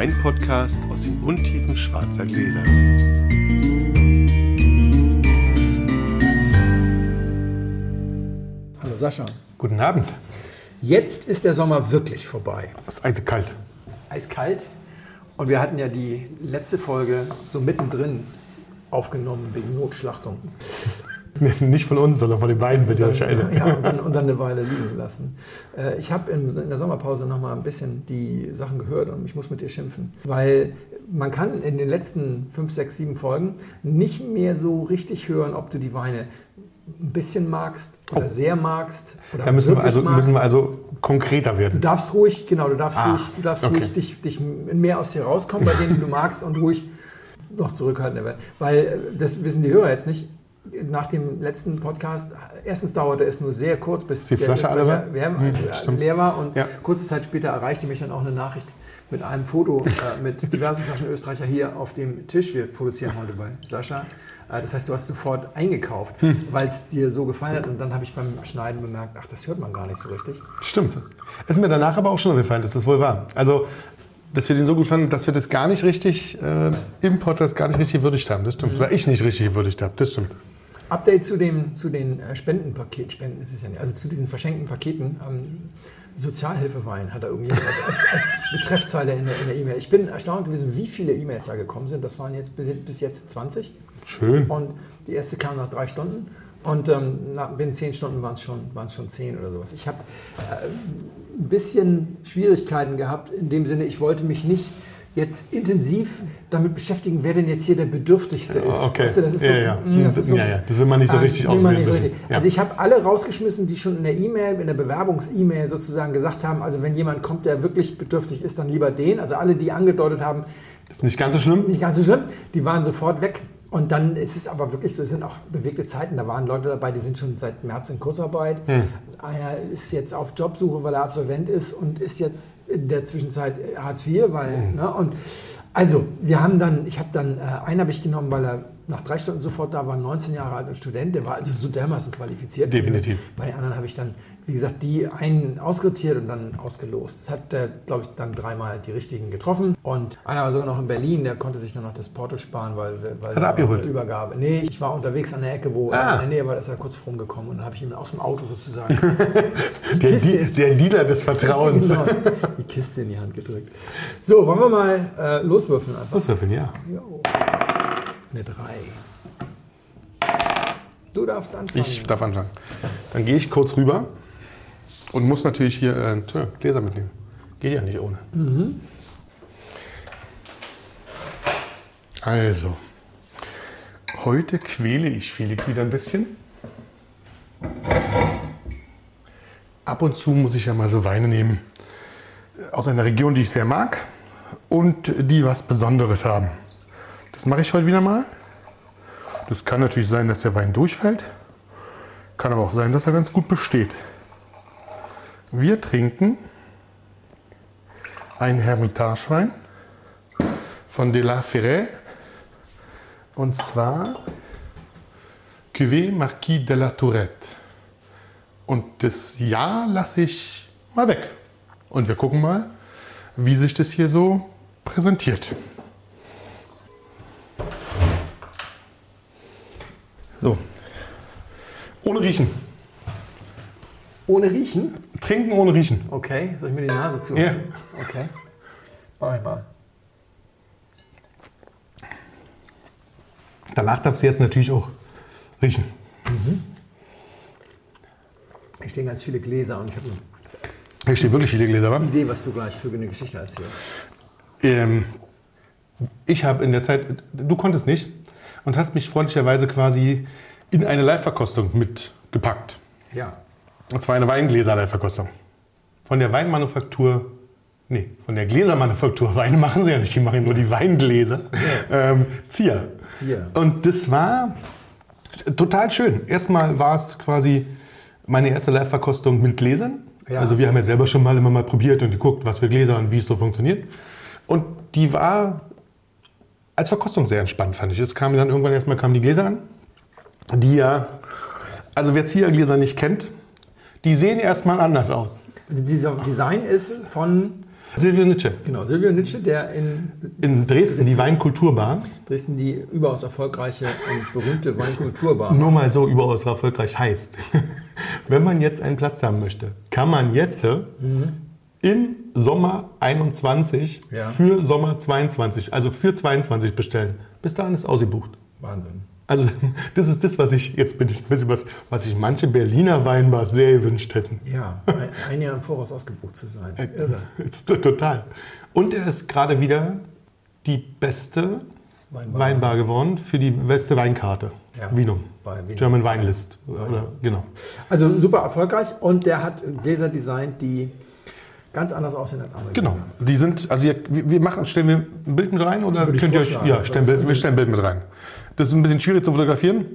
Weinpodcast aus den Untiefen schwarzer Gläser. Hallo Sascha. Guten Abend. Jetzt ist der Sommer wirklich vorbei. Es ist eisekalt. Eiskalt. Und wir hatten ja die letzte Folge so mittendrin aufgenommen wegen Notschlachtung. Nicht von uns, sondern von den beiden, ihr euch erinnert. Ja, und dann, und dann eine Weile liegen lassen. Äh, Ich habe in, in der Sommerpause noch mal ein bisschen die Sachen gehört und ich muss mit dir schimpfen. Weil man kann in den letzten fünf, sechs, sieben Folgen nicht mehr so richtig hören, ob du die Weine ein bisschen magst oder sehr magst. Oder Oh. Da müssen wir, also, magst. müssen wir also konkreter Du werden. darfst ruhig, genau, du darfst Ah, ruhig, du darfst okay. ruhig dich, dich mehr aus dir rauskommen, bei denen du magst und ruhig noch zurückhaltender werden. Weil, äh, das wissen die Hörer jetzt nicht, nach dem letzten Podcast, erstens dauerte es nur sehr kurz, bis die Flasche alle war? leer, Hm, äh, leer war und Ja. kurze Zeit später erreichte mich dann auch eine Nachricht mit einem Foto äh, mit diversen Flaschen Österreicher hier auf dem Tisch. Wir produzieren heute bei Sascha. Äh, das heißt, du hast sofort eingekauft, Hm. weil es dir so gefallen hat und dann habe ich beim Schneiden bemerkt, ach, das hört man gar nicht so richtig. Stimmt. Ist mir danach aber auch schon aufgefallen, dass das wohl war. Also, dass wir den so gut fanden, dass wir das gar nicht richtig äh, im Podcast gar nicht richtig gewürdigt haben. Das stimmt. Oder ich nicht richtig gewürdigt habe. Das stimmt. Update zu, dem, zu den äh, Spendenpaketen, Spenden ist es ja nicht, also zu diesen verschenkten Paketen. Ähm, Sozialhilfewein hat da irgendjemand als, als, als Betreffzeile in der E-Mail. ich bin erstaunt gewesen, wie viele E-Mails da gekommen sind. Das waren jetzt bis, bis jetzt 20. Schön. Und die erste kam nach drei Stunden. Und ähm, nach, binnen zehn Stunden waren es schon, waren's schon zehn oder sowas. Ich habe äh, ein bisschen Schwierigkeiten gehabt, in dem Sinne, ich wollte mich nicht jetzt intensiv damit beschäftigen, wer denn jetzt hier der Bedürftigste ist. Okay. Weißt du, das ist so, Ja, ja. mm, das ist so Ja, ja. Das will man nicht so richtig man auswählen so richtig. Ja. Also ich habe alle rausgeschmissen, die schon in der E-Mail, in der Bewerbungs-E-Mail sozusagen gesagt haben, also wenn jemand kommt, der wirklich bedürftig ist, dann lieber den. Also alle, die angedeutet haben, Ist nicht ganz so schlimm. nicht ganz so schlimm, die waren sofort weg. Und dann ist es aber wirklich so, es sind auch bewegte Zeiten. Da waren Leute dabei, die sind schon seit März in Kurzarbeit. Hm. Einer ist jetzt auf Jobsuche, weil er Absolvent ist und ist jetzt in der Zwischenzeit Hartz IV, weil, Hm. ne, und also, wir haben dann, ich habe dann, äh, einen habe ich genommen, weil er nach drei Stunden sofort da war, 19 Jahre alt und Student, der war also so dermaßen qualifiziert. Definitiv. Bei den anderen habe ich dann, wie gesagt, die einen ausrotiert und dann ausgelost. Das hat, glaube ich, dann dreimal die richtigen getroffen. Und einer war sogar noch in Berlin, der konnte sich dann noch das Porto sparen, weil, weil Hat er abgeholt? Übergabe. Nee, ich war unterwegs an der Ecke, wo Ah. in der Nähe war, da ist er kurz rumgekommen und dann habe ich ihm aus dem Auto sozusagen Der, Kiste. Der Dealer des Vertrauens. genau, die Kiste in die Hand gedrückt. So, wollen wir mal äh, loswürfeln einfach? Auswürfeln, ja. Jo. Eine 3. Du darfst anfangen. Ich darf anfangen. Dann gehe ich kurz rüber und muss natürlich hier äh, tja, Gläser mitnehmen. Geht ja nicht ohne. Also, heute quäle ich Felix wieder ein bisschen. Ab und zu muss ich ja mal so Weine nehmen äh, aus einer Region, die ich sehr mag und die was Besonderes haben. Das mache ich heute wieder mal. Das kann natürlich sein, dass der Wein durchfällt. Kann aber auch sein, dass er ganz gut besteht. Wir trinken einen Hermitagewein von De La Ferret. Und zwar Cuvée Marquis de la Tourette. Und das Jahr lasse ich mal weg. Und wir gucken mal, wie sich das hier so präsentiert. Ohne Riechen. Ohne Riechen? Trinken ohne Riechen. Okay, soll ich mir die Nase zu? Ja. Okay. Mach ich mal. Danach darfst du jetzt natürlich auch riechen. Hier stehen ganz viele Gläser und ich habe eine Hier stehen wirklich viele Gläser, wa? Idee, was du gleich für eine Geschichte erzählst. Ähm, ich habe in der Zeit, du konntest nicht und hast mich freundlicherweise quasi in eine Live-Verkostung mitgepackt. Ja. Und zwar eine Weingläser-Live-Verkostung. Von der Weinmanufaktur, nee, von der Gläsermanufaktur. Weine machen sie ja nicht, die machen nur die Weingläser. Ähm, Zier. Zier. Und das war total schön. Erstmal war es quasi meine erste Live-Verkostung mit Gläsern. Ja. Also wir haben ja selber schon mal immer mal probiert und geguckt, was für Gläser und wie es so funktioniert. Und die war als Verkostung sehr entspannt, fand ich. Es kam dann irgendwann erstmal kamen die Gläser an, die ja, also wer Ziergläser nicht kennt, die sehen erstmal anders aus. Also dieser Design ist von Silvio Nitsche. Genau, Silvio Nitsche, der in In Dresden, die Weinkulturbar. Dresden die überaus erfolgreiche und berühmte Weinkulturbar Nur mal so überaus erfolgreich heißt. Wenn man jetzt einen Platz haben möchte, kann man jetzt äh, im Sommer 21 Ja. für Sommer 22, also für 22 bestellen. Bis dahin ist ausgebucht. Wahnsinn. Also das ist das, was ich, jetzt bin ich ein bisschen was, was sich manche Berliner Weinbars sehr gewünscht hätten. Ja, ein, ein Jahr im Voraus ausgebucht zu sein. Irre. Ist to- Total. Und er ist gerade wieder die beste Weinbar. Weinbar geworden für die beste Weinkarte. Ja. Vinum. Vinum. German Weinlist. Oder, genau. Also super erfolgreich und der hat Gläser designt, die ganz anders aussehen als andere. Genau. Gläser. Die sind, also ihr, wir machen, stellen wir ein Bild mit rein oder Würde könnt ihr euch, ja, stellen, wir stellen ein Bild mit rein. Das ist ein bisschen schwierig zu fotografieren,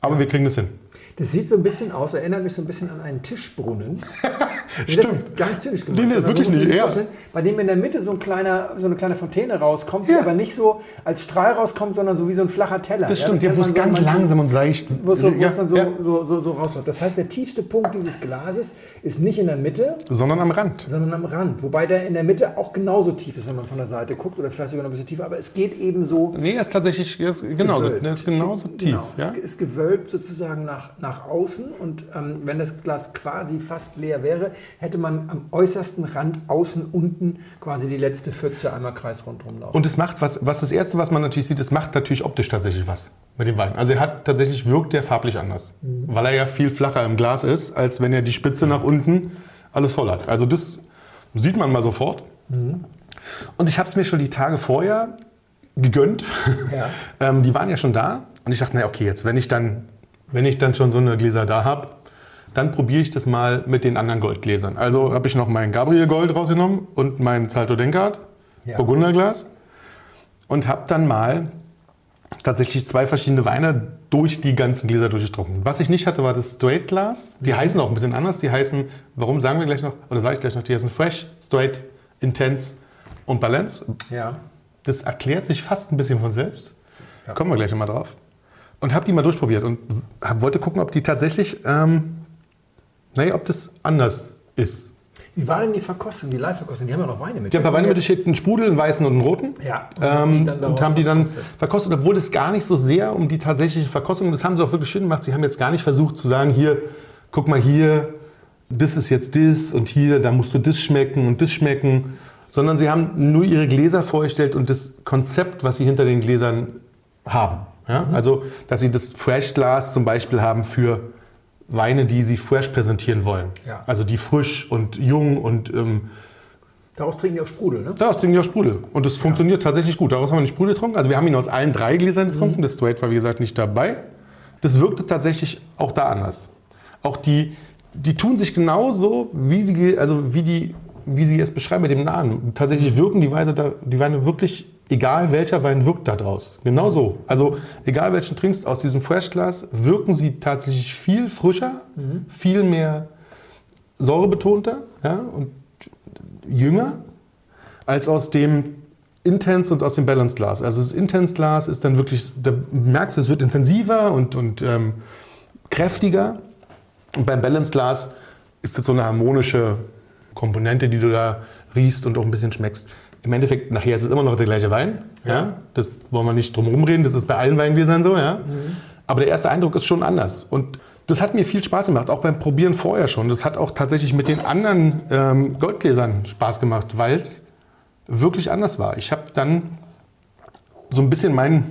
aber wir kriegen das hin. Das sieht so ein bisschen aus, erinnert mich so ein bisschen an einen Tischbrunnen. Stimmt. Das ist nicht zynisch gemeint. Nee, nee, sondern wirklich nicht, ja. Bei dem in der Mitte so, ein kleiner, so eine kleine Fontäne rauskommt, die Ja. aber nicht so als Strahl rauskommt, sondern so wie so ein flacher Teller. Das stimmt, ja, kennt wo man es ganz langsam und seicht. Wo es, so, wo ja, dann so, ja, so, so, so rausläuft. Das heißt, der tiefste Punkt dieses Glases ist nicht in der Mitte, sondern am Rand. sondern am Rand. Wobei der in der Mitte auch genauso tief ist, wenn man von der Seite guckt, oder vielleicht sogar noch ein bisschen tiefer. Aber es geht eben so. Nee, er ist tatsächlich er ist genauso, gewölbt. er ist genauso tief. Genau, Ja? es ist gewölbt sozusagen nach, nach außen und ähm, wenn das Glas quasi fast leer wäre, hätte man am äußersten Rand außen unten quasi die letzte Pfütze einmal kreisrundrum laufen. Und es macht was, was das Erste, was man natürlich sieht, es macht natürlich optisch tatsächlich was mit dem Wein. Also er hat tatsächlich, wirkt der farblich anders. Weil er ja viel flacher im Glas ist, als wenn er die Spitze nach unten alles voll hat. Also das sieht man mal sofort. Und ich habe es mir schon die Tage vorher gegönnt. Ja. ähm, die waren ja schon da. Und ich dachte, na okay, jetzt, wenn ich dann, wenn ich dann schon so eine Gläser da habe, dann probiere ich das mal mit den anderen Goldgläsern. Also habe ich noch mein Gabriel Gold rausgenommen und mein Salto Denkart, Ja. Burgunderglas. Und habe dann mal tatsächlich zwei verschiedene Weine durch die ganzen Gläser durchgetrunken. Was ich nicht hatte, war das Straight Glas. Die heißen auch ein bisschen anders. Die heißen, warum sagen wir gleich noch, oder sage ich gleich noch, die heißen Fresh, Straight, Intense und Balance. ja. Das erklärt sich fast ein bisschen von selbst. Kommen wir gleich nochmal drauf. Und habe die mal durchprobiert und hab, wollte gucken, ob die tatsächlich, ähm, naja, ob das anders ist. Wie war denn die Verkostung, die Live-Verkostung? Die haben ja noch Weine mit. Die haben ein paar Weine mitgeschickt, einen Sprudel, einen weißen und einen roten. Ja. Ähm, dann und haben die dann verkostet. verkostet, obwohl es gar nicht so sehr um die tatsächliche Verkostung, das haben sie auch wirklich schön gemacht. Sie haben jetzt gar nicht versucht zu sagen, hier, guck mal hier, das ist jetzt das und hier, da musst du das schmecken und das schmecken, sondern sie haben nur ihre Gläser vorgestellt und das Konzept, was sie hinter den Gläsern haben. Ja? Mhm. Also, dass sie das Fresh-Glas zum Beispiel haben für Weine, die sie fresh präsentieren wollen. Ja. Also die frisch und jung und ähm, Daraus trinken die auch Sprudel, ne? Daraus trinken die auch Sprudel. Und das funktioniert tatsächlich gut. Daraus haben wir den Sprudel getrunken. Also wir haben ihn aus allen drei Gläsern getrunken. Das Straight war, wie gesagt, nicht dabei. Das wirkte tatsächlich auch da anders. Auch die, die tun sich genauso, wie die, also wie die, wie sie es beschreiben mit dem Namen. Tatsächlich wirken die, Weine da, die Weine wirklich, egal welcher Wein wirkt da draus. Genau so. Also egal welchen trinkst aus diesem Freshglas, wirken sie tatsächlich viel frischer, viel mehr säurebetonter ja, und jünger als aus dem Intense und aus dem Balance Glas. Also das Intense Glas ist dann wirklich, da merkst du, es wird intensiver und, und ähm, kräftiger. Und beim Balance Glas ist das so eine harmonische Komponente, die du da riechst und auch ein bisschen schmeckst. Im Endeffekt, nachher ist es immer noch der gleiche Wein. Ja. Das wollen wir nicht drum herum reden, das ist bei allen Weingläsern so. Ja. Aber der erste Eindruck ist schon anders. Und das hat mir viel Spaß gemacht, auch beim Probieren vorher schon. Das hat auch tatsächlich mit den anderen ähm, Goldgläsern Spaß gemacht, weil es wirklich anders war. Ich habe dann so ein bisschen mein,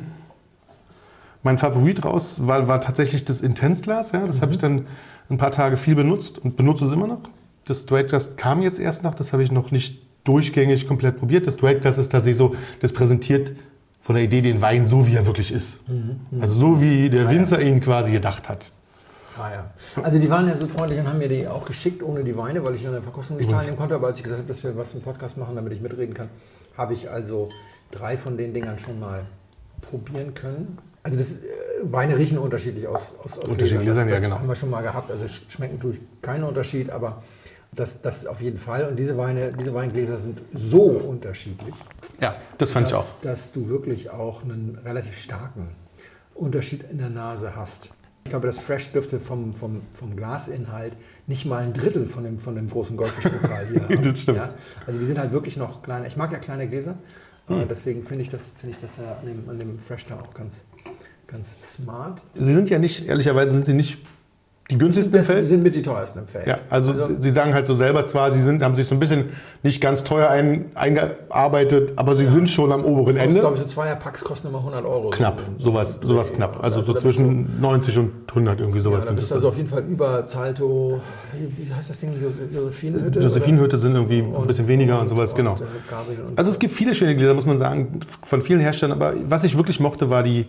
mein Favorit raus, war, war tatsächlich das Intensglas. Ja? Das habe ich dann ein paar Tage viel benutzt und benutze es immer noch. Das Straight Glass kam jetzt erst noch, das habe ich noch nicht durchgängig komplett probiert. Das Straight Glass ist tatsächlich so, das präsentiert von der Idee den Wein so, wie er wirklich ist. Also so, wie der Winzer ihn quasi gedacht hat. Ah, ja. Also die waren ja so freundlich und haben mir die auch geschickt ohne die Weine, weil ich an der Verkostung nicht teilnehmen konnte. Aber als ich gesagt habe, dass wir was im Podcast machen, damit ich mitreden kann, habe ich also drei von den Dingern schon mal probieren können. Also das, äh, Weine riechen unterschiedlich aus, aus, aus Unterschiedliche Gläsern. Ja, das, genau. Das haben wir schon mal gehabt. Also sch- schmecken tue ich keinen Unterschied, aber das, das auf jeden Fall. Und diese Weine, diese Weingläser sind so unterschiedlich, Ja, das fand ich auch. dass, dass du wirklich auch einen relativ starken Unterschied in der Nase hast. Ich glaube, das Fresh dürfte vom, vom, vom Glasinhalt nicht mal ein Drittel von dem, von dem großen Goldfischpokal hier haben. Das stimmt. Ja? Also die sind halt wirklich noch klein. Ich mag ja kleine Gläser, Hm. deswegen finde ich das, finde ich das ja an dem, an dem Fresh da auch ganz, ganz smart. Sie sind ja nicht, ehrlicherweise sind sie nicht die günstigsten sind, die Feld. sind mit die teuersten im Feld. Ja, also, Sie sagen halt so selber zwar, Sie sind, haben sich so ein bisschen nicht ganz teuer ein, eingearbeitet, aber Sie sind schon am oberen Kostet, Ende. glaube ich, so Zweier-Packs kosten immer 100 Euro. Knapp, So. sowas, sowas knapp. Also so da bist zwischen 90 und 100 irgendwie Ja, sowas. da sind bist du das. also auf jeden Fall über Zalto, wie heißt das Ding, Jose- Josephinenhütte? Josephinenhütte sind irgendwie ein bisschen weniger und sowas, genau. Und, Gabriel und Also es gibt viele schöne Gläser, muss man sagen, von vielen Herstellern. Aber was ich wirklich mochte, war die,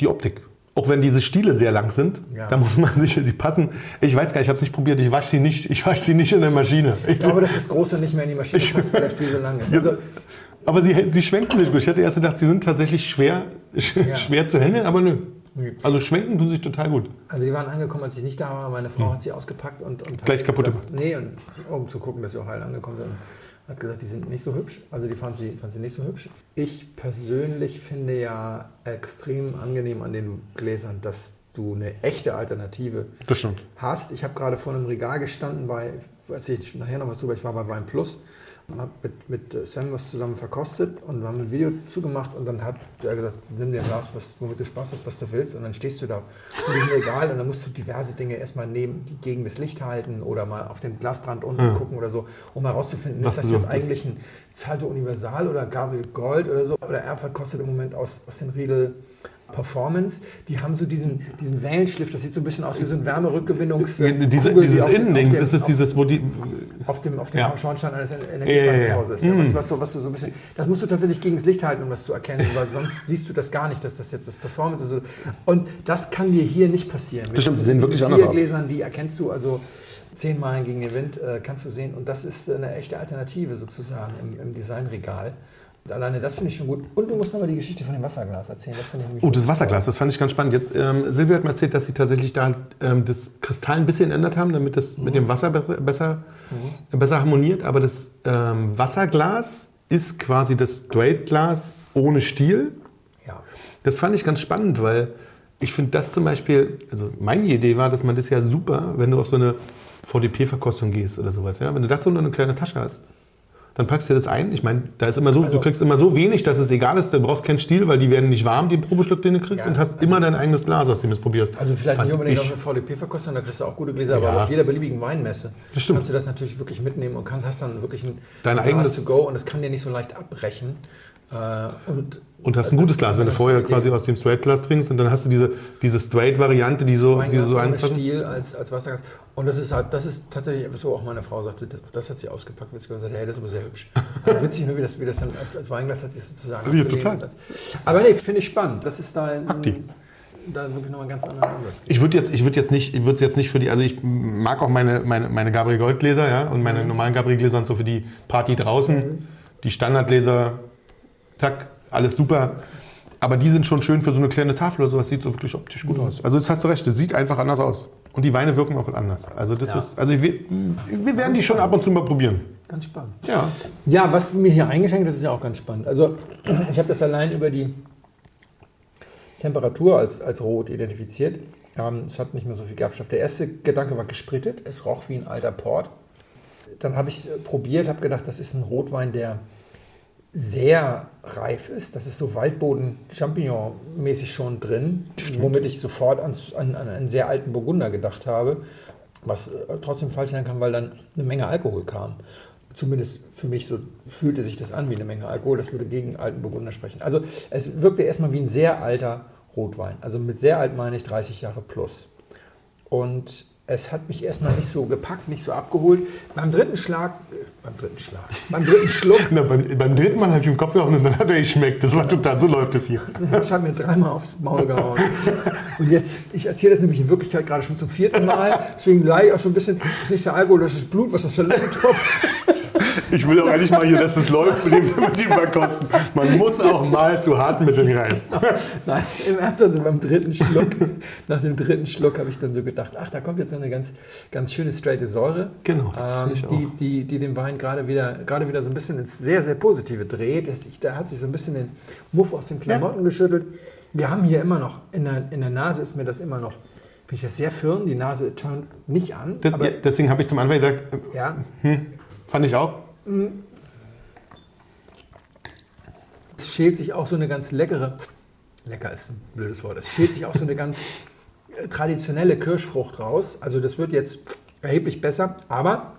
die Optik. Auch wenn diese Stiele sehr lang sind, Ja. da muss man sich, sie passen. Ich weiß gar nicht, ich habe es nicht probiert, ich wasche sie nicht, ich wasche sie nicht in der Maschine. Ich, Ich glaube, dass das Große nicht mehr in die Maschine passt, weil der Stiel so lang ist. Also, aber sie, sie schwenken sich gut. Ich hätte erst gedacht, sie sind tatsächlich schwer, schwer zu handeln, aber nö. Also schwenken tun sich total gut. also die waren angekommen, als ich nicht da war. Meine Frau hat sie ausgepackt und, und Gleich kaputt gesagt, Nee, und, um zu gucken, dass sie auch heil angekommen sind. Hat gesagt, die sind nicht so hübsch. Also die fand sie, fand sie nicht so hübsch. Ich persönlich finde ja extrem angenehm an den Gläsern, dass du eine echte Alternative Das stimmt. hast. Ich habe gerade vor einem Regal gestanden, bei, erzähle ich nachher noch was drüber, ich war bei Wein Plus und habe mit, mit Sam was zusammen verkostet und wir haben ein Video zugemacht und dann hat er gesagt, nimm dir ein Glas, was, womit du Spaß hast, was du willst und dann stehst du da. Vor diesem Regal und dann musst du diverse Dinge erstmal neben, gegen das Licht halten oder mal auf den Glasbrand unten gucken oder so, um herauszufinden, ist das jetzt eigentlich ein Zalto Universal oder Gabriel Gold oder so? Oder er verkostet im Moment aus, aus den Riedel Performance, die haben so diesen, diesen Wellenschliff, das sieht so ein bisschen aus wie so ein Wärmerückgewinnungs Diese, Kugel, die dieses auf dem- Innending, das ist dieses, wo die. auf dem, auf dem Ja. Schornstein eines Ja, ja, ja. Energiespeicherhauses. Ja, Mhm. was, was, so, was du so ein bisschen, das musst du tatsächlich gegen das Licht halten, um das zu erkennen, weil sonst siehst du das gar nicht, dass das jetzt das Performance ist. Und das kann dir hier nicht passieren. Das stimmt, sie sehen wirklich anders aus. Die erkennst du also zehn Meilen gegen den Wind, äh, kannst du sehen. Und das ist eine echte Alternative sozusagen im, im Designregal. Alleine das finde ich schon gut. Und du musst noch mal die Geschichte von dem Wasserglas erzählen. Das Oh, das Wasserglas, das fand ich ganz spannend. Jetzt, ähm, Silvia hat mir erzählt, dass sie tatsächlich da ähm, das Kristall ein bisschen ändert haben, damit das mit dem Wasser be besser, besser harmoniert. Aber das ähm, Wasserglas ist quasi das Straight-Glas ohne Stiel. Ja. Das fand ich ganz spannend, weil ich finde das zum Beispiel, also meine Idee war, dass man das ja super, wenn du auf so eine VDP-Verkostung gehst oder sowas, ja, wenn du dazu nur eine kleine Tasche hast, dann packst du das ein. Ich meine, da ist immer so, du kriegst immer so wenig, dass es egal ist, du brauchst keinen Stiel, weil die werden nicht warm, den Probeschluck, den du kriegst, Ja, und hast immer dein eigenes Glas, aus dem du es probierst. Also vielleicht Fand nicht unbedingt ich. auf eine VDP-Verkostung, da kriegst du auch gute Gläser, aber Ja. auf jeder beliebigen Weinmesse kannst du das natürlich wirklich mitnehmen und kannst, hast dann wirklich ein Dein Glas eigenes- to go und es kann dir nicht so leicht abbrechen. Äh, und, Und hast ein gutes Glas, wenn du vorher quasi aus dem Straight-Glas trinkst und dann hast du diese, diese Straight-Variante, die so, mein die Glas so einfach. Stiel als, als Wasserglas. Und das ist halt, das ist tatsächlich etwas, so auch meine Frau sagte, das, das hat sie ausgepackt, witzig gesagt, hey, das ist aber sehr hübsch. Also witzig, nur wie das, wie das dann als, als Weinglas hat sich sozusagen Ja, total. und Das, aber nee, finde ich spannend. Das ist da, ein, die. da wirklich nochmal ein ganz anderer Ansatz. Ich würde jetzt, ich würde jetzt nicht, ich würde es jetzt nicht für die, also ich mag auch meine, meine, meine Gabriel Gold Gläser, ja, und meine normalen Gabriel Gläser und so für die Party draußen. Die Standardgläser, zack, alles super. Aber die sind schon schön für so eine kleine Tafel oder sowas, sieht so wirklich optisch gut aus. Also das hast du recht, das sieht einfach anders aus. Und die Weine wirken auch anders. Also das Ja. ist, also wir, wir werden die schon ab und zu mal probieren. Ganz spannend. Ja. Ja, was mir hier eingeschenkt ist, ist ja auch ganz spannend. Also ich habe das allein über die Temperatur als, als rot identifiziert. Ähm, es hat nicht mehr so viel Gerbstoff. Der erste Gedanke war gespritet. Es roch wie ein alter Port. Dann habe ich es probiert, habe gedacht, das ist ein Rotwein, der sehr reif ist. Das ist so Waldboden-Champignon-mäßig schon drin, womit ich sofort an, an, an einen sehr alten Burgunder gedacht habe, was äh, trotzdem falsch sein kann, weil dann eine Menge Alkohol kam. Zumindest für mich so fühlte sich das an wie eine Menge Alkohol. Das würde gegen alten Burgunder sprechen. Also es wirkte erstmal wie ein sehr alter Rotwein. Also mit sehr alt meine ich 30 Jahre plus. Und es hat mich erstmal nicht so gepackt, nicht so abgeholt. Beim dritten Schlag, beim dritten Schlag, beim dritten Schluck, Na, beim, beim dritten Mal habe ich im Kopf gehauen und dann hat er geschmeckt. Das war total, so läuft es hier. das hat mir dreimal aufs Maul gehauen. Und jetzt, ich erzähle das nämlich in Wirklichkeit gerade schon zum vierten Mal. Deswegen leide ich auch schon ein bisschen, das ist nicht der Alkohol, das ist das Blut, was aus der Lippe tropft. Ich will auch endlich mal hier, dass es läuft mit dem, mit dem Verkosten. Man muss auch mal zu Hartmitteln rein. Nein, im Ernst, also beim dritten Schluck, nach dem dritten Schluck habe ich dann so gedacht, ach, da kommt jetzt noch eine ganz, ganz schöne straighte Säure. Genau, das ähm, die, die, die den Wein gerade wieder, gerade wieder so ein bisschen ins sehr, sehr Positive dreht. Ich, da hat sich so ein bisschen den Muff aus den Klamotten geschüttelt. Wir haben hier immer noch, in der, in der Nase ist mir das immer noch Finde ich das sehr firm, die Nase turnt nicht an. Das, ja, deswegen habe ich zum Anfang gesagt, äh, ja, fand ich auch. Es schält sich auch so eine ganz leckere, lecker ist ein blödes Wort, es schält sich auch so eine ganz äh, traditionelle Kirschfrucht raus. Also das wird jetzt erheblich besser, aber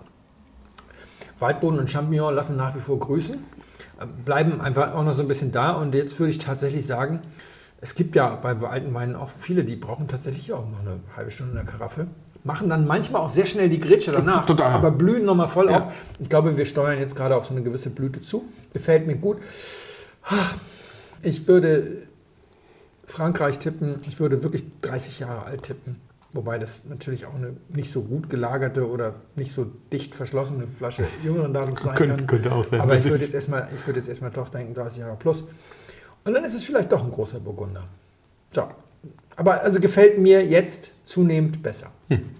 Waldboden und Champignon lassen nach wie vor grüßen, äh, bleiben einfach auch noch so ein bisschen da und jetzt würde ich tatsächlich sagen, es gibt ja bei alten Weinen auch viele, die brauchen tatsächlich auch noch eine halbe Stunde in der Karaffe. Machen dann manchmal auch sehr schnell die Grätsche danach, Total. aber blühen nochmal voll Ja. auf. Ich glaube, wir steuern jetzt gerade auf so eine gewisse Blüte zu. Gefällt mir gut. Ich würde Frankreich tippen. Ich würde wirklich 30 Jahre alt tippen. Wobei das natürlich auch eine nicht so gut gelagerte oder nicht so dicht verschlossene Flasche jüngeren Datums sein Könnte- kann. könnte auch sein. Aber ich würde jetzt erstmal, ich würde jetzt erstmal doch denken, 30 Jahre plus. Und dann ist es vielleicht doch ein großer Burgunder. So. Aber also gefällt mir jetzt zunehmend besser.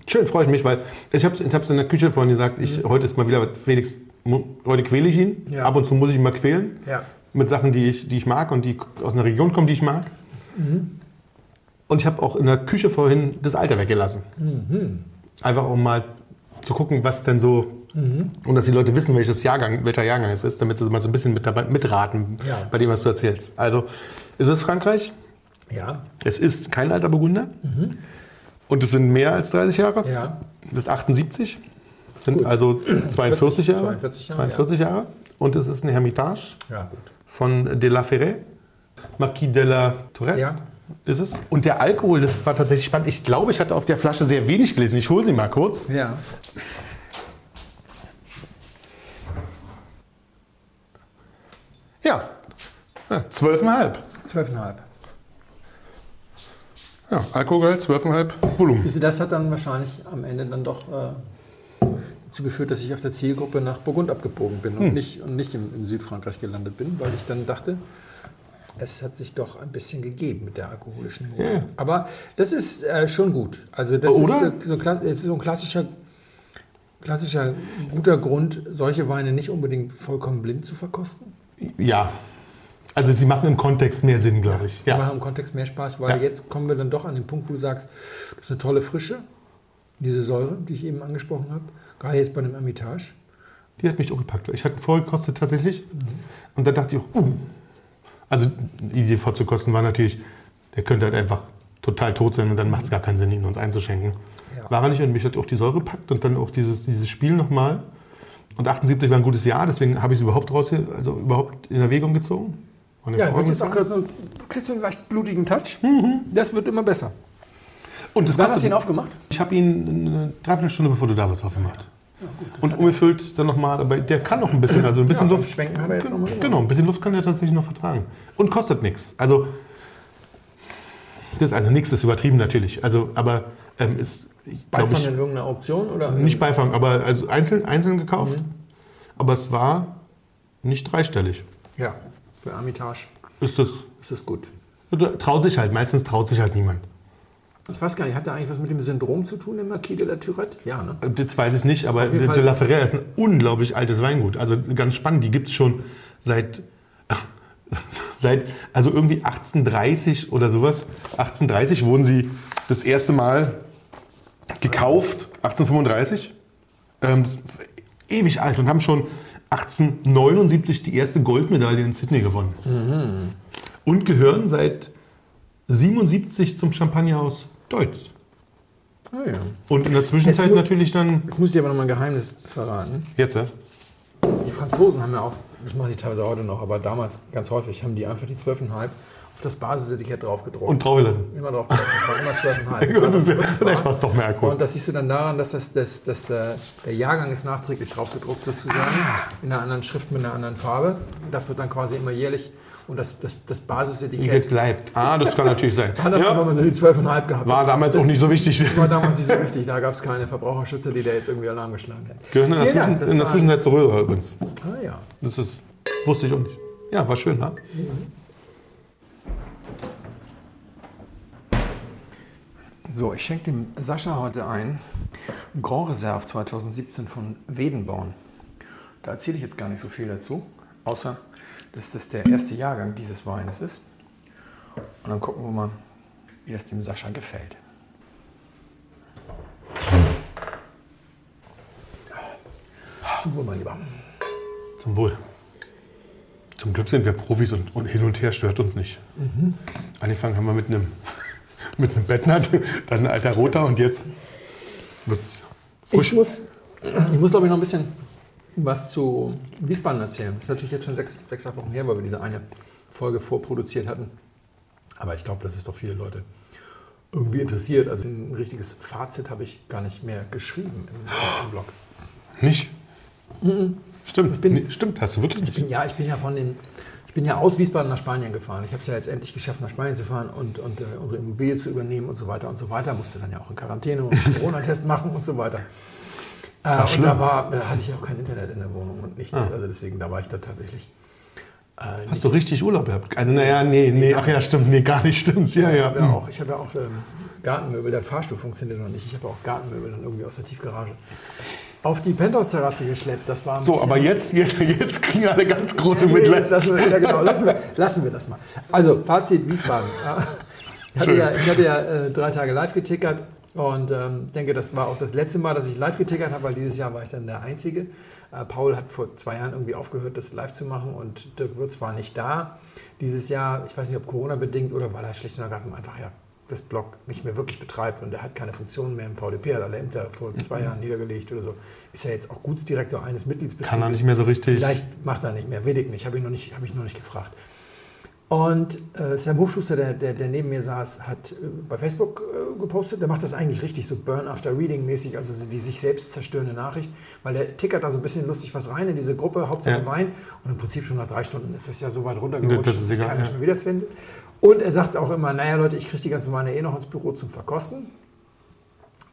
Schön, freue ich mich, weil ich habe es in der Küche vorhin gesagt, ich, heute ist mal wieder Felix, heute quäle ich ihn. Ja. Ab und zu muss ich ihn mal quälen. Ja. Mit Sachen, die ich, die ich mag und die aus einer Region kommen, die ich mag. Und ich habe auch in der Küche vorhin das Alter weggelassen. Einfach um mal zu gucken, was denn so. Und dass die Leute wissen, welches Jahrgang, welcher Jahrgang es ist, damit sie mal so ein bisschen mit dabei, mitraten Ja. bei dem, was du erzählst. Also, ist es Frankreich? Ja. Es ist kein alter Burgunder. Und es sind mehr als 30 Jahre. Ja. Das ist 78. Sind Gut. also 42 Jahre. 42 Jahre, 42 Jahre. Und es ist eine Hermitage Ja, gut. von de la Ferret. Marquis de la Tourette Ja. ist es. Und der Alkohol, das war tatsächlich spannend. Ich glaube, ich hatte auf der Flasche sehr wenig gelesen. Ich hole sie mal kurz. Ja. Ja, ja 12,5. 12,5. Ja, Alkoholgehalt 12,5 Volumen. Das hat dann wahrscheinlich am Ende dann doch äh, dazu geführt, dass ich auf der Zielgruppe nach Burgund abgebogen bin und nicht, und nicht im, in Südfrankreich gelandet bin, weil ich dann dachte, es hat sich doch ein bisschen gegeben mit der alkoholischen Note. Ja. Aber das ist äh, schon gut. Also das Oder? ist so, so ein klassischer, klassischer guter Grund, solche Weine nicht unbedingt vollkommen blind zu verkosten. Ja, also sie machen im Kontext mehr Sinn, glaube ich. Ja. machen im Kontext mehr Spaß, weil Ja. jetzt kommen wir dann doch an den Punkt, wo du sagst, das ist eine tolle Frische, diese Säure, die ich eben angesprochen habe, gerade jetzt bei einem Hermitage. Die hat mich auch gepackt. Ich hatte vorher gekostet tatsächlich. Und da dachte ich auch, uh. Also die Idee vorzukosten war natürlich, der könnte halt einfach total tot sein und dann macht es gar keinen Sinn, ihn uns einzuschenken. Ja. War er nicht und mich hat auch die Säure gepackt und dann auch dieses, dieses Spiel nochmal. Und 78 war ein gutes Jahr, deswegen habe ich es überhaupt raus, also überhaupt in Erwägung gezogen. Und Ja, mich jetzt auch gerade so, kriegt so einen leicht blutigen Touch. Das wird immer besser. und das Wann hast du ihn aufgemacht? ich habe ihn eine Dreiviertelstunde bevor du da warst aufgemacht. und umgefüllt dann nochmal, aber der kann noch ein bisschen, also ein bisschen Ja, Luft. Schwenken hat er jetzt noch mal Genau, ein bisschen Luft kann der tatsächlich noch vertragen. Und kostet nichts. Also, das ist also nichts ist übertrieben natürlich. Also, aber ähm, ist, ich Beifang ich, in irgendeiner Auktion? Oder nicht Beifang, aber also einzeln, einzeln gekauft. Mhm. Aber es war nicht dreistellig. Ja, für Hermitage Ist das, ist das gut. traut sich halt, meistens traut sich halt niemand. Ich weiß gar nicht, hat der eigentlich was mit dem Syndrom zu tun, der Marquis de la Tourette? Ja, ne? Das weiß ich nicht, aber de, de la Ferrère ist ein unglaublich altes Weingut. Also ganz spannend, die gibt es schon seit, seit, also irgendwie 1830 oder sowas. 1830 wurden sie das erste Mal gekauft, 1835. Ähm, ewig alt und haben schon 1879 die erste Goldmedaille in Sydney gewonnen. Und gehören seit 77 zum Champagnerhaus Deutz. Ah, ja. Und in der Zwischenzeit natürlich dann Jetzt muss ich dir aber noch mal ein Geheimnis verraten. Jetzt, ja? Die Franzosen haben ja auch, das machen die teilweise heute noch, aber damals ganz häufig, haben die einfach die 12,5 auf das Basisetikett draufgedruckt. Und draufgelassen. immer drauf gelassen, es waren immer 12,5. Gut, das ist ja, vielleicht wahr. war es doch mehr Alkohol. Und das siehst du dann daran, dass das, das, das, äh, der Jahrgang ist nachträglich draufgedruckt sozusagen, Ah. in einer anderen Schrift mit einer anderen Farbe. Das wird dann quasi immer jährlich und das, das, das Etikett Basisetikett bleibt. Ah, das kann natürlich sein. hat Ja, mal so die 12,5 gehabt. war damals das auch nicht so wichtig. War damals nicht so wichtig, da gab es keine Verbraucherschützer, die da jetzt irgendwie Alarm geschlagen hätten. Gehören in der, Zwischen, in der Zwischenzeit zur Röhre übrigens. Ah ja. Das ist, wusste ich auch nicht. Ja, war schön, ne? So, ich schenke dem Sascha heute ein Grand Reserve 2017 von Wedenborn. Da erzähle ich jetzt gar nicht so viel dazu, außer dass das der erste Jahrgang dieses Weines ist. Und dann gucken wir mal, wie das dem Sascha gefällt. Zum Wohl, mein Lieber. Zum Wohl. Zum Glück sind wir Profis und, und hin und her stört uns nicht. Mhm. Angefangen haben wir mit einem mit einem Bettnert, dann ein alter Roter und jetzt wird's Ich frisch. muss, ich muss glaube ich, noch ein bisschen was zu Wiesbaden erzählen. Das ist natürlich jetzt schon sechs, sechs acht Wochen her, weil wir diese eine Folge vorproduziert hatten. Aber ich glaube, das ist doch viele Leute irgendwie interessiert. Also ein richtiges Fazit habe ich gar nicht mehr geschrieben im, im Blog. Nicht? Stimmt, bin- nee, stimmt, hast du wirklich Ich nicht. bin ja, ich bin ja von den, ich bin ja aus Wiesbaden nach Spanien gefahren. Ich habe es ja jetzt endlich geschafft, nach Spanien zu fahren und, und äh, unsere Immobilie zu übernehmen und so weiter und so weiter. Musste dann ja auch in Quarantäne und Corona-Test machen und so weiter. war Äh, und da war, äh, hatte ich auch kein Internet in der Wohnung und nichts. Also deswegen, da war ich da tatsächlich. Äh, Hast du richtig Urlaub gehabt? Also, naja, nee, nee, ach ja, stimmt, nee, gar nicht, stimmt. Ja, Ich ja. habe ja auch, ich habe ja auch ähm, Gartenmöbel, der Fahrstuhl funktioniert noch nicht. Ich habe auch Gartenmöbel dann irgendwie aus der Tiefgarage auf die Penthouse-Terrasse geschleppt. Das war So, aber jetzt, jetzt, jetzt kriegen alle ganz große Nee, Mitleid. lassen wir, ja, genau, lassen, wir, lassen wir das mal. Also, Fazit Wiesbaden. Ich hatte Schön. ja, ich hatte ja äh, drei Tage live getickert und ähm, denke, das war auch das letzte Mal, dass ich live getickert habe, weil dieses Jahr war ich dann der Einzige. Äh, Paul hat vor zwei Jahren irgendwie aufgehört, das live zu machen und Dirk Würz war nicht da. Dieses Jahr, ich weiß nicht, ob Corona-bedingt oder weil er schlicht und ergreifend einfach ja das Blog nicht mehr wirklich betreibt und er hat keine Funktionen mehr im VDP, hat alle Ämter vor zwei Jahren niedergelegt oder so. Ist er jetzt auch Gutsdirektor eines Mitgliedsbetriebs. Kann er nicht mehr so richtig. Vielleicht macht er nicht mehr, ich nicht, habe ich, noch nicht- hab ich noch nicht gefragt. Und äh, Sam Hofschuster, der, der, der neben mir saß, hat äh, bei Facebook äh, gepostet, der macht das eigentlich richtig, so Burn After Reading mäßig, also so die sich selbst zerstörende Nachricht, weil der tickert da so ein bisschen lustig was rein in diese Gruppe, Hauptsache Ja. Wein. Und im Prinzip schon nach drei Stunden ist das ja so weit runtergerutscht, Das dass es keiner ja. mehr wiederfindet. Und er sagt auch immer, naja Leute, ich kriege die ganze Weine eh noch ins Büro zum Verkosten.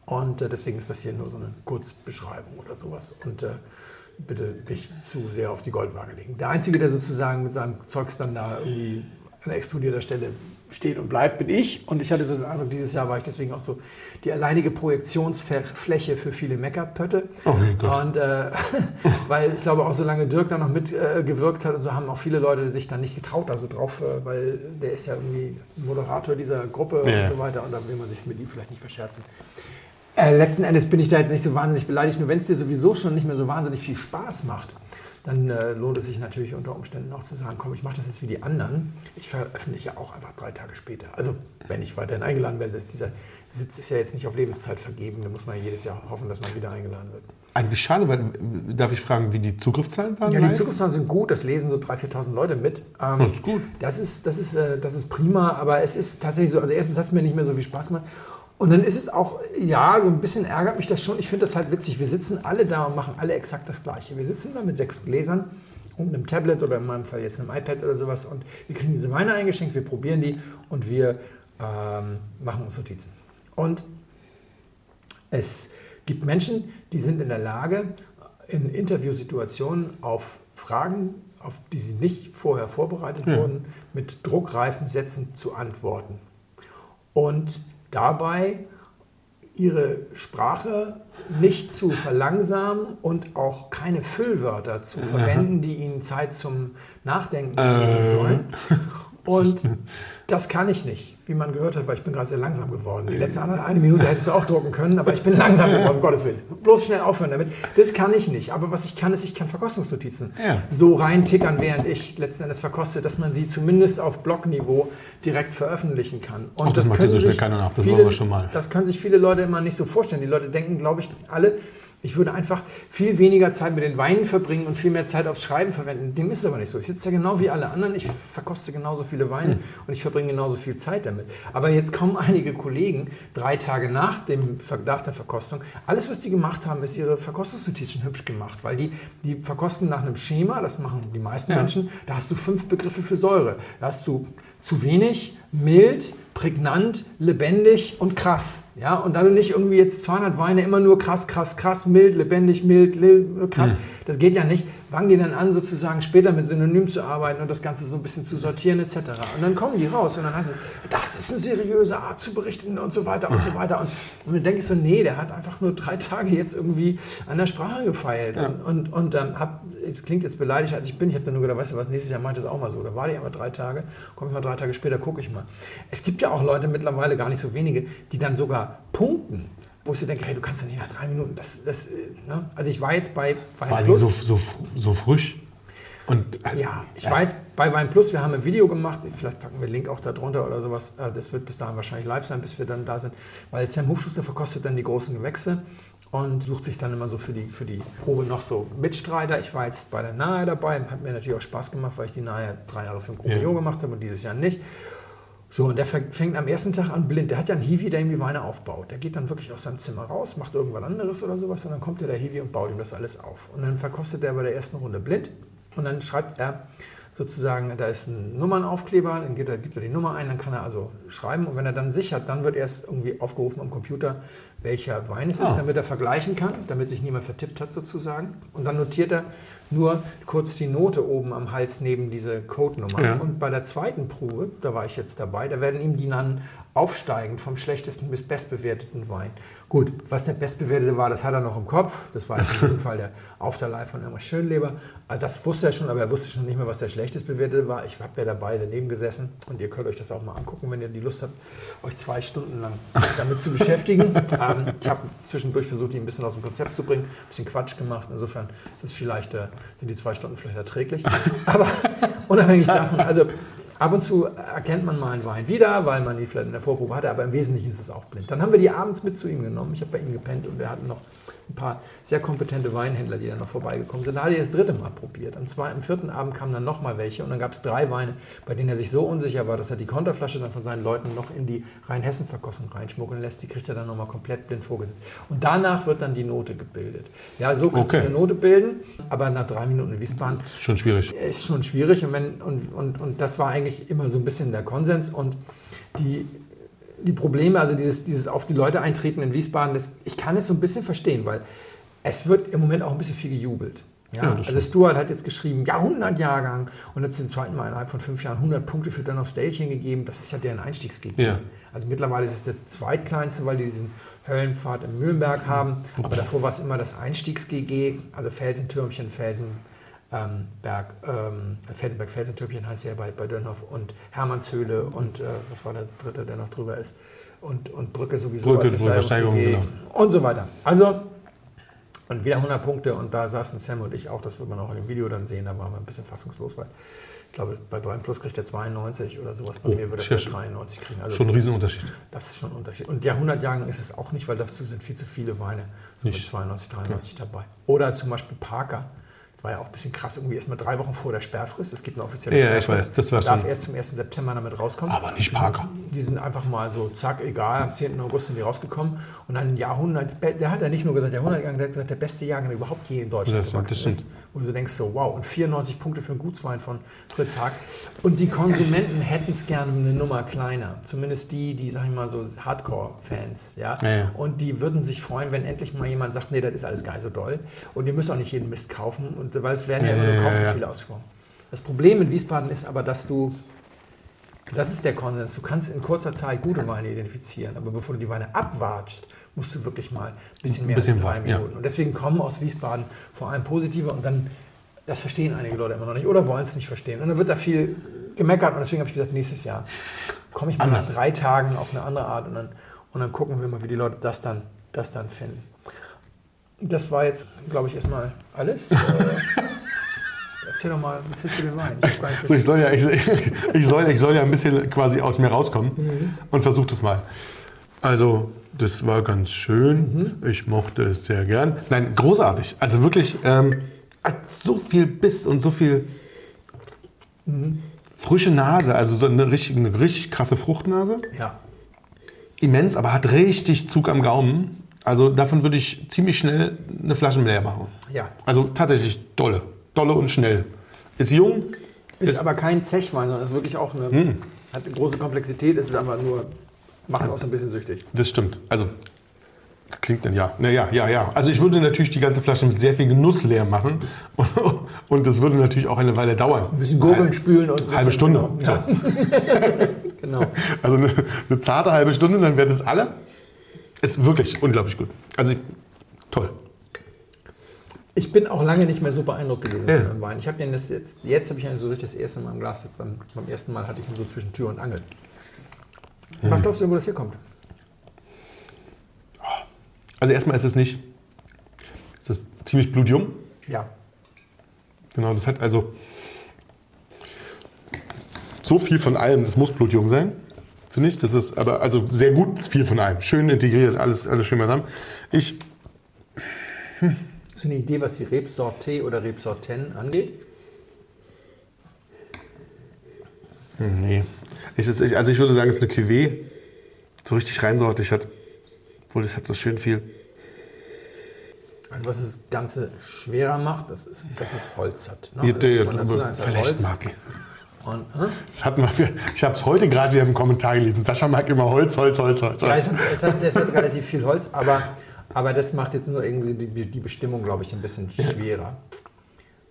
Und äh, deswegen ist das hier nur so eine Kurzbeschreibung oder sowas. Und äh, bitte nicht zu sehr auf die Goldwaage legen. Der Einzige, der sozusagen mit seinem Zeugs dann da irgendwie an explodierter Stelle steht und bleibt, bin ich. Und ich hatte so den Eindruck, dieses Jahr war ich deswegen auch so die alleinige Projektionsfläche für viele Meckerpötte. Oh mein Gott. Und äh, weil ich glaube, auch solange Dirk da noch mitgewirkt äh, hat und so haben auch viele Leute sich dann nicht getraut, also drauf, äh, weil der ist ja irgendwie Moderator dieser Gruppe Ja. und so weiter und da will man sich mit ihm vielleicht nicht verscherzen. Äh, letzten Endes bin ich da jetzt nicht so wahnsinnig beleidigt, nur wenn es dir sowieso schon nicht mehr so wahnsinnig viel Spaß macht, dann äh, lohnt es sich natürlich unter Umständen auch zu sagen, komm, ich mache das jetzt wie die anderen. Ich veröffentliche auch einfach drei Tage später. Also wenn ich weiterhin eingeladen werde, dieser Sitz ist ja jetzt nicht auf Lebenszeit vergeben, da muss man ja jedes Jahr hoffen, dass man wieder eingeladen wird. Eigentlich schade, weil, darf ich fragen, wie die Zugriffszahlen waren? Ja, die live? Zukunftszahlen sind gut, das lesen so 3.000, 4.000 Leute mit. Ähm, Das ist gut. Das ist, das, ist, äh, das ist prima, aber es ist tatsächlich so, also erstens hat es mir nicht mehr so viel Spaß gemacht. Und dann ist es auch, ja, so ein bisschen ärgert mich das schon. Ich finde das halt witzig. Wir sitzen alle da und machen alle exakt das Gleiche. Wir sitzen da mit sechs Gläsern und einem Tablet oder in meinem Fall jetzt einem iPad oder sowas und wir kriegen diese Weine eingeschenkt, wir probieren die und wir ähm, machen uns Notizen. Und es gibt Menschen, die sind in der Lage, in Interviewsituationen auf Fragen, auf die sie nicht vorher vorbereitet wurden, mit druckreifen Sätzen zu antworten. Und dabei ihre Sprache nicht zu verlangsamen und auch keine Füllwörter zu verwenden, die ihnen Zeit zum Nachdenken geben sollen. Und das kann ich nicht, wie man gehört hat, weil ich bin gerade sehr langsam geworden. Die letzte eine Minute hättest du auch drucken können, aber ich bin langsam geworden, um Gottes Willen. Bloß schnell aufhören damit. Das kann ich nicht. Aber was ich kann, ist, ich kann Verkostungsnotizen Ja. so reintickern, während ich letzten Endes verkoste, dass man sie zumindest auf Blogniveau direkt veröffentlichen kann. Und Ach, das macht ja so schnell keiner nach. Das viele- machen wir schon mal. Das können sich viele Leute immer nicht so vorstellen. Die Leute denken, glaube ich, alle, ich würde einfach viel weniger Zeit mit den Weinen verbringen und viel mehr Zeit aufs Schreiben verwenden. Dem ist es aber nicht so. Ich sitze ja genau wie alle anderen. Ich verkoste genauso viele Weine Hm. und ich verbringe genauso viel Zeit damit. Aber jetzt kommen einige Kollegen drei Tage nach, dem, nach der Verkostung. Alles, was die gemacht haben, ist ihre Verkostungsnotizen hübsch gemacht, weil die, die verkosten nach einem Schema, das machen die meisten Ja. Menschen. Da hast du fünf Begriffe für Säure. Da hast du zu wenig, mild, prägnant, lebendig und krass. Ja, und da du nicht irgendwie jetzt 200 Weine immer nur krass, krass, krass, mild, lebendig, mild, krass, das geht ja nicht. Fangen die dann an, sozusagen später mit Synonym zu arbeiten und das Ganze so ein bisschen zu sortieren etc. Und dann kommen die raus und dann heißt es, das ist eine seriöse Art zu berichten und so weiter und so weiter. Und, und dann denke ich so, nee, der hat einfach nur drei Tage jetzt irgendwie an der Sprache gefeilt. Und, und, und ähm, hab, jetzt klingt jetzt beleidigt, als ich bin. Ich habe dann nur gedacht, weißt du was, nächstes Jahr mache ich das auch mal so. Da war ich aber drei Tage, komme ich mal drei Tage später, gucke ich mal. Es gibt ja auch Leute mittlerweile, gar nicht so wenige, die dann sogar punkten. Wo ich so denke, hey, du kannst doch nicht nach drei Minuten, das, das, äh, ne? Also ich war jetzt bei Vor Wein allen Dingen Plus. so, so, so frisch. Und äh, Ja, ich war jetzt bei Wein Plus, wir haben ein Video gemacht, vielleicht packen wir einen Link auch da drunter oder sowas. Äh, Das wird bis dahin wahrscheinlich live sein, bis wir dann da sind. Weil Sam Hofschuster verkostet dann die großen Gewächse und sucht sich dann immer so für die, für die Probe noch so Mitstreiter. Ich war jetzt bei der Nahe dabei, hat mir natürlich auch Spaß gemacht, weil ich die Nahe drei Jahre für den Comio gemacht habe und dieses Jahr nicht. So, und der fäng- fängt am ersten Tag an blind. Der hat ja einen Hiwi, der ihm die Weine aufbaut. Der geht dann wirklich aus seinem Zimmer raus, macht irgendwas anderes oder sowas und dann kommt der, der Hiwi und baut ihm das alles auf. Und dann verkostet er bei der ersten Runde blind und dann schreibt er sozusagen, da ist ein Nummernaufkleber, dann gibt er, gibt er die Nummer ein, dann kann er also schreiben und wenn er dann sichert, dann wird erst irgendwie aufgerufen am Computer, welcher Wein es ist, Ah. damit er vergleichen kann, damit sich niemand vertippt hat sozusagen. Und dann notiert er nur kurz die Note oben am Hals neben diese Codenummer. Ja. Und bei der zweiten Probe, da war ich jetzt dabei, da werden ihm die dann aufsteigend vom schlechtesten bis bestbewerteten Wein. Gut, was der bestbewertete war, das hat er noch im Kopf. Das war in diesem Fall der Aufterlei von Emma Schönleber. Also Das wusste er schon, aber er wusste schon nicht mehr, was der schlechtest bewertete war. Ich habe ja dabei daneben gesessen und ihr könnt euch das auch mal angucken, wenn ihr die Lust habt, euch zwei Stunden lang damit zu beschäftigen. ähm, ich habe zwischendurch versucht, ihn ein bisschen aus dem Konzept zu bringen, ein bisschen Quatsch gemacht. Insofern ist es vielleicht, äh, sind die zwei Stunden vielleicht erträglich. Aber unabhängig davon, also ab und zu erkennt man mal einen Wein wieder, weil man die vielleicht in der Vorprobe hatte, aber im Wesentlichen ist es auch blind. Dann haben wir die abends mit zu ihm genommen. Ich habe bei ihm gepennt und wir hatten noch ein paar sehr kompetente Weinhändler, die dann noch vorbeigekommen sind. Da hat er das dritte Mal probiert. Am zweiten, am vierten Abend kamen dann noch mal welche und dann gab es drei Weine, bei denen er sich so unsicher war, dass er die Konterflasche dann von seinen Leuten noch in die Rheinhessen-Verkostung reinschmuggeln lässt. Die kriegt er dann noch mal komplett blind vorgesetzt. Und danach wird dann die Note gebildet. Ja, so kannst Okay. du eine Note bilden, aber nach drei Minuten in Wiesbaden ist schon schwierig. ist schon schwierig und, wenn, und, und, und das war eigentlich immer so ein bisschen der Konsens und die, die Probleme, also dieses, dieses auf die Leute eintreten in Wiesbaden, das, ich kann es so ein bisschen verstehen, weil es wird im Moment auch ein bisschen viel gejubelt. Ja, Ja, also. Stuart hat jetzt geschrieben, Jahrhundertjahrgang und hat zum zweiten Mal innerhalb von fünf Jahren 100 Punkte für Dann of Stelchen gegeben. Das ist ja deren Einstiegsgegner. Ja. Also mittlerweile ist es der zweitkleinste, weil die diesen Höllenpfad im Mühlenberg haben. Aber davor war es immer das Einstiegs-GG, also Felsentürmchen, Felsen, ähm, Berg, ähm, Felsenberg, Felsentürmchen heißt ja bei, bei Dönhoff und Hermannshöhle und äh, was war der dritte, der noch drüber ist? Und, und Brücke sowieso. Brücke, als Brückensteigerung, Versteigerungs-GG Und so weiter. Also, und wieder 100 Punkte und da saßen Sam und ich auch, das wird man auch in dem Video dann sehen, da waren wir ein bisschen fassungslos, weil ich glaube, bei Brian Plus kriegt er 92 oder sowas, bei Oh, mir würde er schön. 93 kriegen. Also Schon ein Riesenunterschied. das ist schon ein Unterschied. Und Jahrhundertjahren ist es auch nicht, weil dazu sind viel zu viele Weine. So mit Nicht. 92, 93 dabei. Oder zum Beispiel Parker. War ja auch ein bisschen krass, irgendwie erst mal drei Wochen vor der Sperrfrist. Es gibt eine offizielle Ja, ich weiß, das war darf erst zum 1. September damit rauskommen. Aber nicht Parker. Die sind einfach mal so, zack, egal, am 10. August sind die rausgekommen. Und dann ein Jahrhundert, der hat ja nicht nur gesagt, Jahrhundertjahrgang, der hat gesagt, der beste Jahrgang, der überhaupt je in Deutschland Das- gewachsen ist. Wo du denkst, so wow, und 94 Punkte für einen Gutswein von Fritz Haag. Und die Konsumenten hätten es gerne eine Nummer kleiner. Zumindest die, die, sag ich mal, so Hardcore-Fans. Ja? Ja, ja. Und die würden sich freuen, wenn endlich mal jemand sagt, nee, das ist alles geil so doll. Und ihr müsst auch nicht jeden Mist kaufen. Und, weil es werden ja immer nur Ja, ja. Kaufbefehle ausgesprochen. Das Problem in Wiesbaden ist aber, dass du das ist der Konsens. Du kannst in kurzer Zeit gute Weine identifizieren, aber bevor du die Weine abwatschst, musst du wirklich mal ein bisschen mehr bisschen als drei ja. Minuten. Und deswegen kommen aus Wiesbaden vor allem positive und dann, das verstehen einige Leute immer noch nicht oder wollen es nicht verstehen. Und dann wird da viel gemeckert und deswegen habe ich gesagt, nächstes Jahr komme ich mal Anders. nach drei Tagen auf eine andere Art und dann, und dann gucken wir mal, wie die Leute das dann, das dann finden. Das war jetzt, glaube ich, erstmal alles. Äh, Erzähl doch mal, wie findest du Wein? Ich So, ich, soll ja, ich, ich, soll, ich soll ja ein bisschen quasi aus mir rauskommen Mhm. und versuch das mal. Also, das war ganz schön. Mhm. Ich mochte es sehr gern. Nein, großartig. Also wirklich, ähm, hat so viel Biss und so viel Mhm. frische Nase. Also so eine richtig, eine richtig krasse Fruchtnase. Ja. Immens, aber hat richtig Zug am Gaumen. Also davon würde ich ziemlich schnell eine Flasche leer machen. Ja. Also tatsächlich dolle. Dolle und schnell. Ist jung, Ist aber kein Zechwein, sondern ist wirklich auch eine, Hm. hat eine große Komplexität, ist aber nur, macht auch so ein bisschen süchtig. Das stimmt. Also, das klingt dann ja. Na ja, ja. Also ich würde natürlich die ganze Flasche mit sehr viel Genuss leer machen. Und das würde natürlich auch eine Weile dauern. Ein bisschen gurgeln, spülen und Halbe Stunde. Ja. genau. Also eine, eine zarte halbe Stunde, dann wäre das alle. Ist wirklich unglaublich gut. Also ich, toll. Ich bin auch lange nicht mehr so beeindruckt gewesen Ja. von Wein. Ich habe den das jetzt, jetzt habe ich ihn so richtig das erste Mal im Glas. Beim, beim ersten Mal hatte ich ihn so zwischen Tür und Angel. Hm. Was glaubst du, wo das herkommt? Also erstmal ist es nicht, es ist ziemlich blutjung. Ja. Genau, das hat also so viel von allem, das muss blutjung sein. Finde ich. Das ist aber also sehr gut viel von allem. Schön integriert, alles, alles schön beisammen. Ich, Hast du eine Idee, was die Rebsorte oder Rebsorten angeht? Nee. Ich, also ich würde sagen, es ist eine Cuvée. So richtig reinsortig hat. Obwohl, das hat so schön viel. Also was das Ganze schwerer macht, das ist, dass es Holz hat. Ne? Die, Also man es vielleicht mag ich. Und, hä? Das hatten wir, ich habe es heute gerade wieder im Kommentar gelesen. Sascha mag immer Holz, Holz, Holz, Holz. Ja, es hat, es, hat, es hat relativ viel Holz, aber, aber das macht jetzt nur irgendwie die, die Bestimmung, glaube ich, ein bisschen schwerer.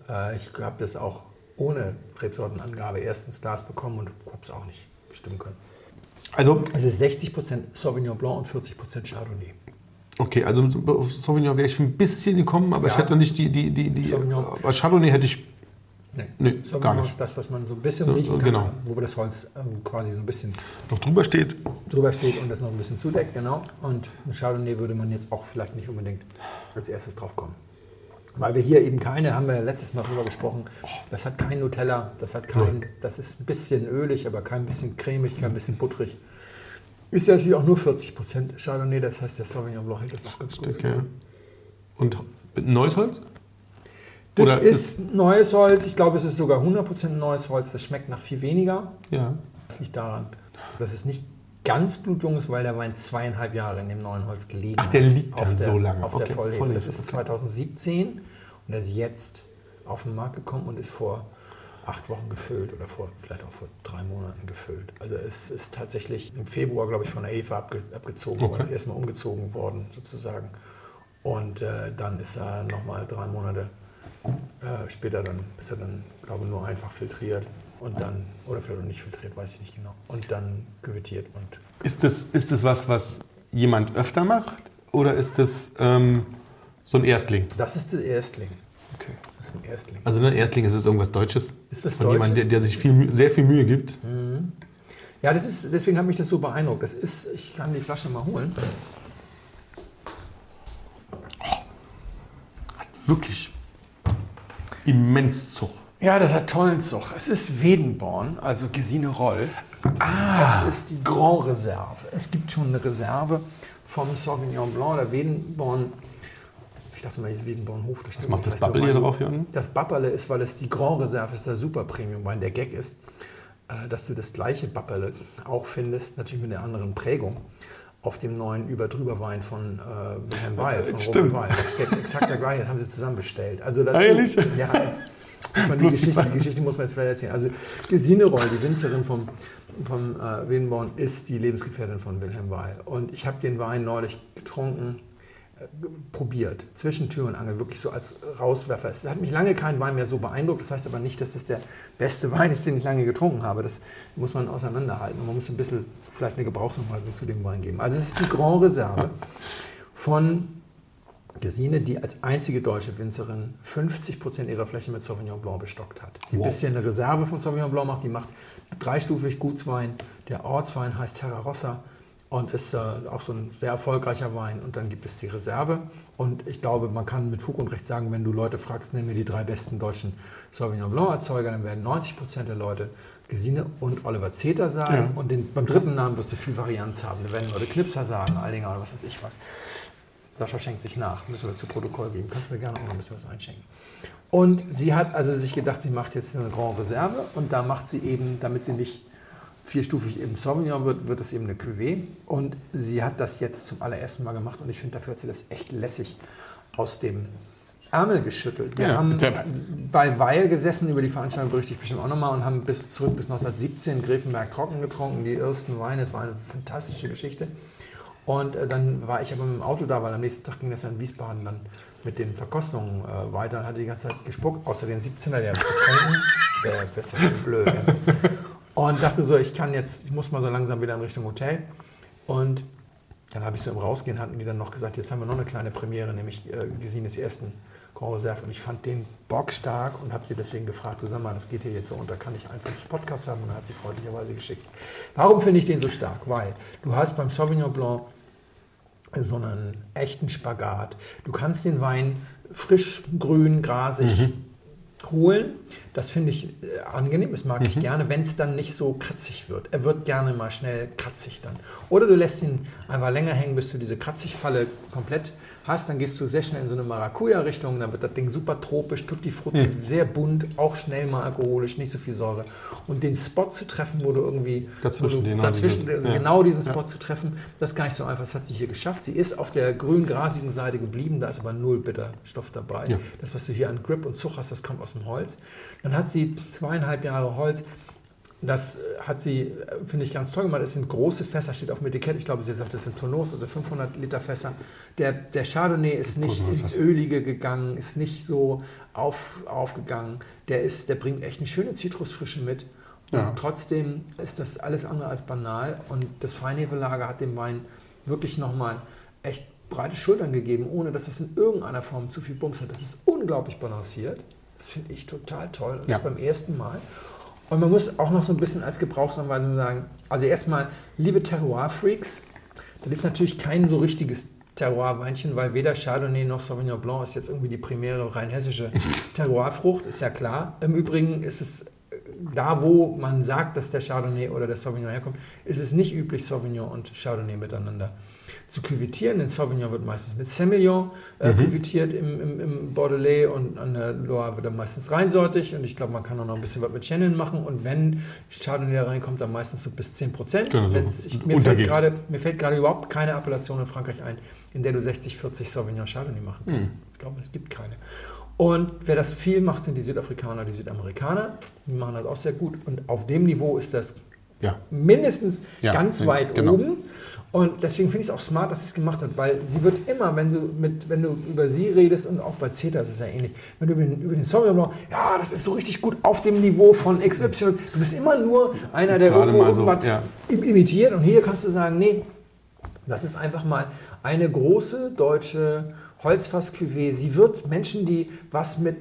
Äh, ich habe das auch ohne Rebsortenangabe erst ins Glas bekommen und habe es auch nicht bestimmen können. Also, Es ist 60% Sauvignon Blanc und 40% Chardonnay. okay, also auf Sauvignon wäre ich ein bisschen gekommen, aber ich Ja. hätte nicht die, die, die, die aber Chardonnay hätte ich, Nee, nee, Sauvignon gar nicht. ist das, was man so ein bisschen riechen kann, genau. wo das Holz ähm, quasi so ein bisschen Noch drüber steht, drüber steht und das noch ein bisschen zudeckt, genau. Und ein Chardonnay würde man jetzt auch vielleicht nicht unbedingt als erstes drauf kommen. Weil wir hier eben keine, haben wir ja letztes Mal drüber gesprochen, das hat kein Nutella, das hat kein, das ist ein bisschen ölig, aber kein bisschen cremig, kein bisschen butterig. Ist ja natürlich auch nur 40% Chardonnay, das heißt, der Sauvignon Blanc hält das auch ganz gut. okay. Und neues Holz? Das Oder ist neues Holz, ich glaube, es ist sogar 100% neues Holz, das schmeckt nach viel weniger. Ja. Das liegt daran, dass es nicht ganz blutjung ist, weil der Wein zweieinhalb Jahre in dem neuen Holz gelegen Ach, der hat. liegt auf dann der, so lange. Auf Okay, der Vollhefe. Vollhefe, Das ist okay. 2017 und er ist jetzt auf den Markt gekommen und ist vor acht Wochen gefüllt oder vor, vielleicht auch vor drei Monaten gefüllt. Also es ist tatsächlich im Februar, glaube ich, von der Eva abge, abgezogen Okay. worden, erstmal umgezogen worden sozusagen. Und äh, dann ist er nochmal drei Monate äh, später dann, ist er dann, glaube ich, nur einfach filtriert und dann, oder vielleicht nicht filtriert, weiß ich nicht genau, und dann küvettiert und Ist das, ist das was, was jemand öfter macht? Oder ist das ähm, so ein Erstling? das ist der Erstling. Okay. Das ist ein Erstling. Also ein Erstling ist es irgendwas Deutsches? Ist was Von jemandem, der, der sich viel, sehr viel Mühe gibt? Ja, das ist, deswegen hat mich das so beeindruckt. Das ist, ich kann die Flasche mal holen. Wirklich immens Zug. Ja, das hat tollen Zug. Es ist Wedenborn, also Gesine Roll. Ah. Das ist die Grand Reserve. Es gibt schon eine Reserve vom Sauvignon Blanc, der Wedenborn. Ich dachte mal, das ist Wedenbornhof. Das Was macht das Babbel hier drauf unten? Das Babberle ist, weil es die Grand Reserve ist, der Super Premium Wein. Der Gag ist, äh, dass du das gleiche Babberle auch findest, natürlich mit einer anderen Prägung, auf dem neuen Über-Drüber-Wein von äh, Wilhelm Weil, von Stimmt. Robert Weil. Da steht exakt der gleiche, das haben sie zusammen bestellt. Also das ehrlich? Ja, muss man die, Geschichte, die- Geschichte muss man jetzt vielleicht erzählen. Also Gesine Roll, die Winzerin vom, vom äh, Wedenborn, ist die Lebensgefährtin von Wilhelm Weil. Und ich habe den Wein neulich getrunken, äh, probiert, zwischen Tür und Angel, wirklich so als Rauswerfer. Es hat mich lange kein Wein mehr so beeindruckt. Das heißt aber nicht, dass das der beste Wein ist, den ich lange getrunken habe. Das muss man auseinanderhalten. Und man muss ein bisschen vielleicht eine Gebrauchsanweisung zu dem Wein geben. Also es ist die Grand Reserve von Gesine, die als einzige deutsche Winzerin 50% ihrer Fläche mit Sauvignon Blanc bestockt hat. Die ein Wow. bisschen eine Reserve von Sauvignon Blanc macht. Die macht dreistufig Gutswein. Der Ortswein heißt Terra Rossa und ist äh, auch so ein sehr erfolgreicher Wein. Und dann gibt es die Reserve. Und ich glaube, man kann mit Fug und Recht sagen, wenn du Leute fragst, nenn mir die drei besten deutschen Sauvignon Blanc Erzeuger, dann werden 90% der Leute Gesine und Oliver Zeter sagen. Ja. Und den, beim dritten Namen wirst du viel Varianz haben. Da werden Leute Knipser sagen, Aldinger oder was weiß ich was. Sascha schenkt sich nach, müssen wir zu Protokoll geben. Kannst du mir gerne auch noch ein bisschen was einschenken. Und sie hat also sich gedacht, sie macht jetzt eine Grand Reserve und da macht sie eben, damit sie nicht vierstufig eben Sauvignon wird, wird es eben eine Cuvée. Und sie hat das jetzt zum allerersten Mal gemacht und ich finde, dafür hat sie das echt lässig aus dem Ärmel geschüttelt. Wir Ja, haben bitte. bei Weil gesessen, über die Veranstaltung berichte ich bestimmt auch nochmal, und haben bis zurück bis 1917 Gräfenberg trocken getrunken, die ersten Weine. Es war eine fantastische Geschichte. Und äh, dann war ich aber mit dem Auto da, weil am nächsten Tag ging das ja in Wiesbaden dann mit den Verkostungen äh, weiter und hatte die ganze Zeit gespuckt, außer den 17er, der getrunken. Der wäre ja schon blöd. Ja. Und dachte so, ich kann jetzt, ich muss mal so langsam wieder in Richtung Hotel. Und dann habe ich so im Rausgehen, hatten die dann noch gesagt, jetzt haben wir noch eine kleine Premiere, nämlich äh, Gesines ersten Grand Reserve. Und ich fand den bockstark und habe sie deswegen gefragt, du sag mal, das geht hier jetzt so unter, kann ich einfach das Podcast haben? Und dann hat sie freundlicherweise geschickt. Warum finde ich den so stark? Weil du hast beim Sauvignon Blanc so einen echten Spagat. Du kannst den Wein frisch, grün, grasig holen. Das finde ich äh, angenehm, das mag ich gerne, wenn es dann nicht so kratzig wird. Er wird gerne mal schnell kratzig dann. Oder du lässt ihn einfach länger hängen, bis du diese Kratzigfalle komplett hast. Dann gehst du sehr schnell in so eine Maracuja-Richtung, dann wird das Ding super tropisch, tutti frutti, sehr bunt, auch schnell mal alkoholisch, nicht so viel Säure. Und den Spot zu treffen, wo du irgendwie Dazwischen du, dazwischen, also ja. genau diesen Spot zu treffen, das ist gar nicht so einfach. Das hat sie hier geschafft. Sie ist auf der grün-grasigen Seite geblieben, da ist aber null Bitterstoff dabei. Ja. Das, was du hier an Grip und Zug hast, das kommt aus dem Holz. Dann hat sie zweieinhalb Jahre Holz. Das äh, hat sie, äh, finde ich, ganz toll gemacht. Es sind große Fässer, steht auf dem Etikett. Ich glaube, sie sagt, das sind Tonneaus, also 500 Liter Fässer. Der, der Chardonnay ist nicht ins. Ölige gegangen, ist nicht so auf, aufgegangen. Der, ist, der bringt echt eine schöne Zitrusfrische mit. Und Ja. trotzdem ist das alles andere als banal. Und das Feinhefelager hat dem Wein wirklich nochmal echt breite Schultern gegeben, ohne dass das in irgendeiner Form zu viel Bums hat. Das ist unglaublich balanciert. Das finde ich total toll. Und Ja. das beim ersten Mal. Und man muss auch noch so ein bisschen als Gebrauchsanweisung sagen, also erstmal, liebe Terroir-Freaks, das ist natürlich kein so richtiges Terroir-Weinchen, weil weder Chardonnay noch Sauvignon Blanc ist jetzt irgendwie die primäre rein hessische Terroir-Frucht, ist ja klar. Im Übrigen ist es äh, da, wo man sagt, dass der Chardonnay oder der Sauvignon herkommt, ist es nicht üblich, Sauvignon und Chardonnay miteinander zu küvitieren. Den Sauvignon wird meistens mit Semillon äh, küvitiert im, im, im Bordelais und an der Loire wird er meistens reinsortig und ich glaube, man kann auch noch ein bisschen was mit Chenin machen und wenn Chardonnay da reinkommt, dann meistens so bis 10 Prozent. Genau, so mir, fällt mir fällt gerade überhaupt keine Appellation in Frankreich ein, in der du 60, 40 Sauvignon Chardonnay machen kannst. Ich glaube, es gibt keine. Und wer das viel macht, sind die Südafrikaner, die Südamerikaner. Die machen das auch sehr gut. Und auf dem Niveau ist das Ja. mindestens Ja, ganz weit genau. oben. Und deswegen finde ich es auch smart, dass sie es gemacht hat, weil sie wird immer, wenn du, mit, wenn du über sie redest und auch bei CETA ist es ja ähnlich, wenn du über den, über den Blanc, ja, das ist so richtig gut auf dem Niveau von XY, du bist immer nur einer, der irgendwo mal so, irgendwas ja. im- imitiert und hier kannst du sagen, nee, das ist einfach mal eine große deutsche Holzfass-Cuvée. Sie wird Menschen, die was mit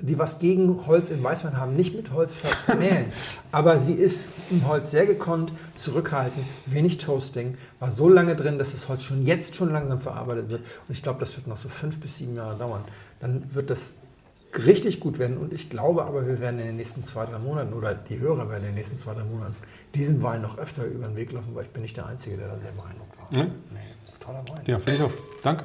die was gegen Holz in Weißwein haben, nicht mit Holz ver- vermählen. Aber sie ist im Holz sehr gekonnt, zurückhaltend, wenig Toasting, war so lange drin, dass das Holz schon jetzt schon langsam verarbeitet wird. Und ich glaube, das wird noch so fünf bis sieben Jahre dauern. Dann wird das richtig gut werden. Und ich glaube aber, wir werden in den nächsten zwei, drei Monaten oder die Hörer werden in den nächsten zwei, drei Monaten diesem Wein noch öfter über den Weg laufen, weil ich bin nicht der Einzige, der da sehr beeindruckt war. Ja. Nee, toller Wein. Ja, finde ich auch. Danke.